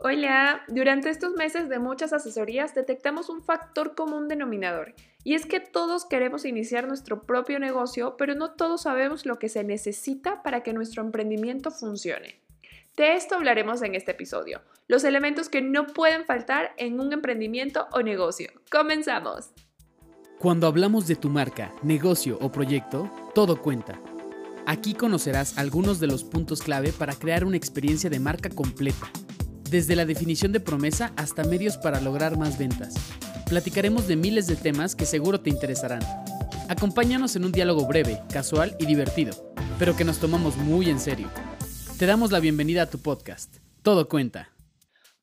Hola, durante estos meses de muchas asesorías detectamos un factor común denominador, y es que todos queremos iniciar nuestro propio negocio, pero no todos sabemos lo que se necesita para que nuestro emprendimiento funcione. De esto hablaremos en este episodio, los elementos que no pueden faltar en un emprendimiento o negocio. ¡Comenzamos! Cuando hablamos de tu marca, negocio o proyecto, todo cuenta. Aquí conocerás algunos de los puntos clave para crear una experiencia de marca completa desde la definición de promesa hasta medios para lograr más ventas. Platicaremos de miles de temas que seguro te interesarán. Acompáñanos en un diálogo breve, casual y divertido, pero que nos tomamos muy en serio. Te damos la bienvenida a tu podcast. Todo cuenta.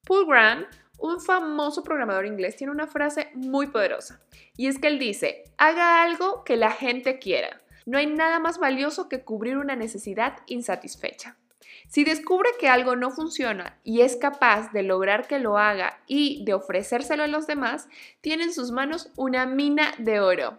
Paul Graham, un famoso programador inglés, tiene una frase muy poderosa, y es que él dice, haga algo que la gente quiera. No hay nada más valioso que cubrir una necesidad insatisfecha. Si descubre que algo no funciona y es capaz de lograr que lo haga y de ofrecérselo a los demás, tiene en sus manos una mina de oro.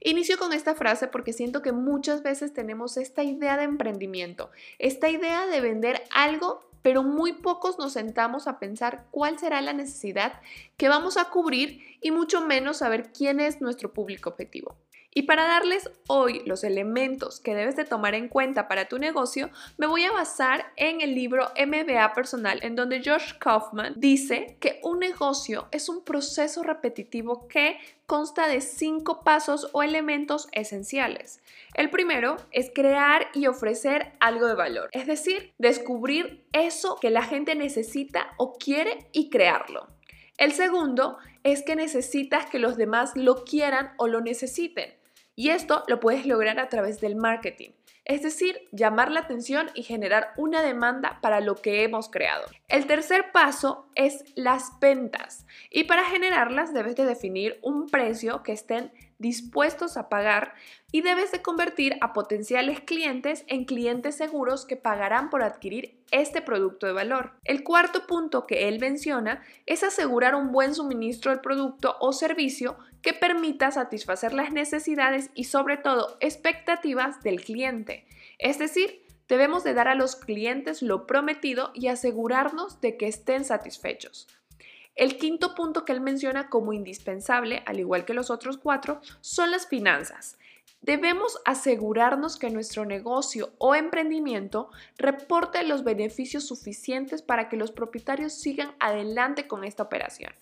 Inicio con esta frase porque siento que muchas veces tenemos esta idea de emprendimiento, esta idea de vender algo, pero muy pocos nos sentamos a pensar cuál será la necesidad que vamos a cubrir y mucho menos saber quién es nuestro público objetivo. Y para darles hoy los elementos que debes de tomar en cuenta para tu negocio, me voy a basar en el libro MBA Personal, en donde Josh Kaufman dice que un negocio es un proceso repetitivo que consta de cinco pasos o elementos esenciales. El primero es crear y ofrecer algo de valor, es decir, descubrir eso que la gente necesita o quiere y crearlo. El segundo es que necesitas que los demás lo quieran o lo necesiten. Y esto lo puedes lograr a través del marketing, es decir, llamar la atención y generar una demanda para lo que hemos creado. El tercer paso es las ventas y para generarlas debes de definir un precio que estén dispuestos a pagar y debes de convertir a potenciales clientes en clientes seguros que pagarán por adquirir este producto de valor. El cuarto punto que él menciona es asegurar un buen suministro del producto o servicio que permita satisfacer las necesidades y sobre todo expectativas del cliente. Es decir, debemos de dar a los clientes lo prometido y asegurarnos de que estén satisfechos. El quinto punto que él menciona como indispensable, al igual que los otros cuatro, son las finanzas. Debemos asegurarnos que nuestro negocio o emprendimiento reporte los beneficios suficientes para que los propietarios sigan adelante con esta operación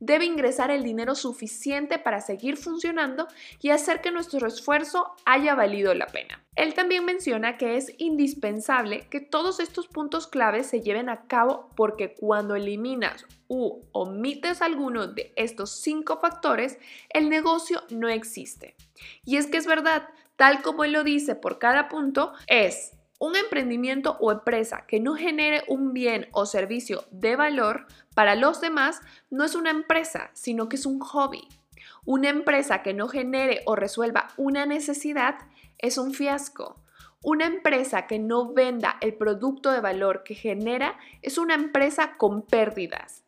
debe ingresar el dinero suficiente para seguir funcionando y hacer que nuestro esfuerzo haya valido la pena. Él también menciona que es indispensable que todos estos puntos claves se lleven a cabo porque cuando eliminas u omites alguno de estos cinco factores, el negocio no existe. Y es que es verdad, tal como él lo dice por cada punto, es un emprendimiento o empresa que no genere un bien o servicio de valor para los demás no es una empresa, sino que es un hobby. Una empresa que no genere o resuelva una necesidad es un fiasco. Una empresa que no venda el producto de valor que genera es una empresa con pérdidas.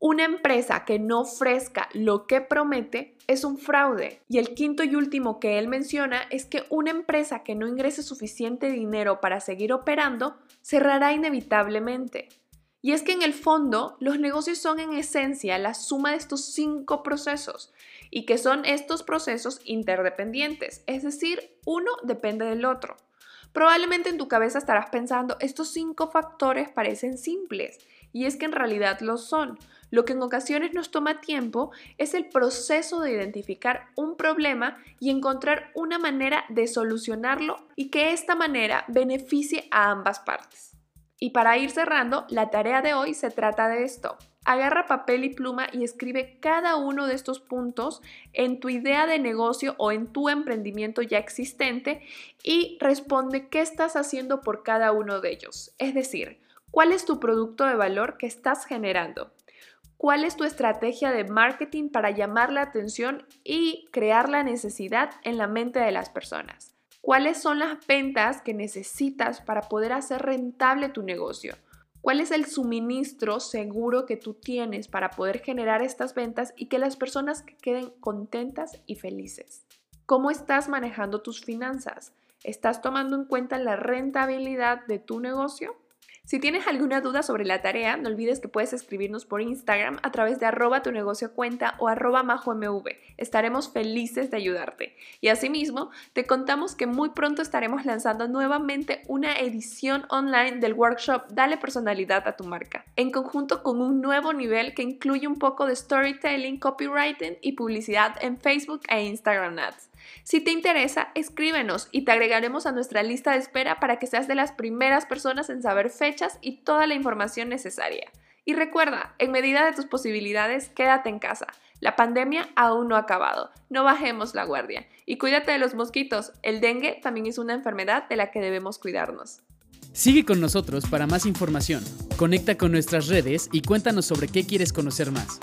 Una empresa que no ofrezca lo que promete es un fraude. Y el quinto y último que él menciona es que una empresa que no ingrese suficiente dinero para seguir operando cerrará inevitablemente. Y es que en el fondo los negocios son en esencia la suma de estos cinco procesos y que son estos procesos interdependientes, es decir, uno depende del otro. Probablemente en tu cabeza estarás pensando, estos cinco factores parecen simples y es que en realidad lo son. Lo que en ocasiones nos toma tiempo es el proceso de identificar un problema y encontrar una manera de solucionarlo y que esta manera beneficie a ambas partes. Y para ir cerrando, la tarea de hoy se trata de esto. Agarra papel y pluma y escribe cada uno de estos puntos en tu idea de negocio o en tu emprendimiento ya existente y responde qué estás haciendo por cada uno de ellos. Es decir, ¿Cuál es tu producto de valor que estás generando? ¿Cuál es tu estrategia de marketing para llamar la atención y crear la necesidad en la mente de las personas? ¿Cuáles son las ventas que necesitas para poder hacer rentable tu negocio? ¿Cuál es el suministro seguro que tú tienes para poder generar estas ventas y que las personas queden contentas y felices? ¿Cómo estás manejando tus finanzas? ¿Estás tomando en cuenta la rentabilidad de tu negocio? Si tienes alguna duda sobre la tarea, no olvides que puedes escribirnos por Instagram a través de arroba tu negocio cuenta o arroba majomv. Estaremos felices de ayudarte. Y asimismo, te contamos que muy pronto estaremos lanzando nuevamente una edición online del workshop Dale personalidad a tu marca, en conjunto con un nuevo nivel que incluye un poco de storytelling, copywriting y publicidad en Facebook e Instagram Ads. Si te interesa, escríbenos y te agregaremos a nuestra lista de espera para que seas de las primeras personas en saber y toda la información necesaria. Y recuerda, en medida de tus posibilidades, quédate en casa. La pandemia aún no ha acabado. No bajemos la guardia. Y cuídate de los mosquitos. El dengue también es una enfermedad de la que debemos cuidarnos. Sigue con nosotros para más información. Conecta con nuestras redes y cuéntanos sobre qué quieres conocer más.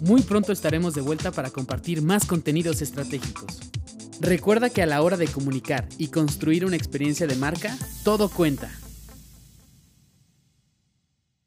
Muy pronto estaremos de vuelta para compartir más contenidos estratégicos. Recuerda que a la hora de comunicar y construir una experiencia de marca, todo cuenta.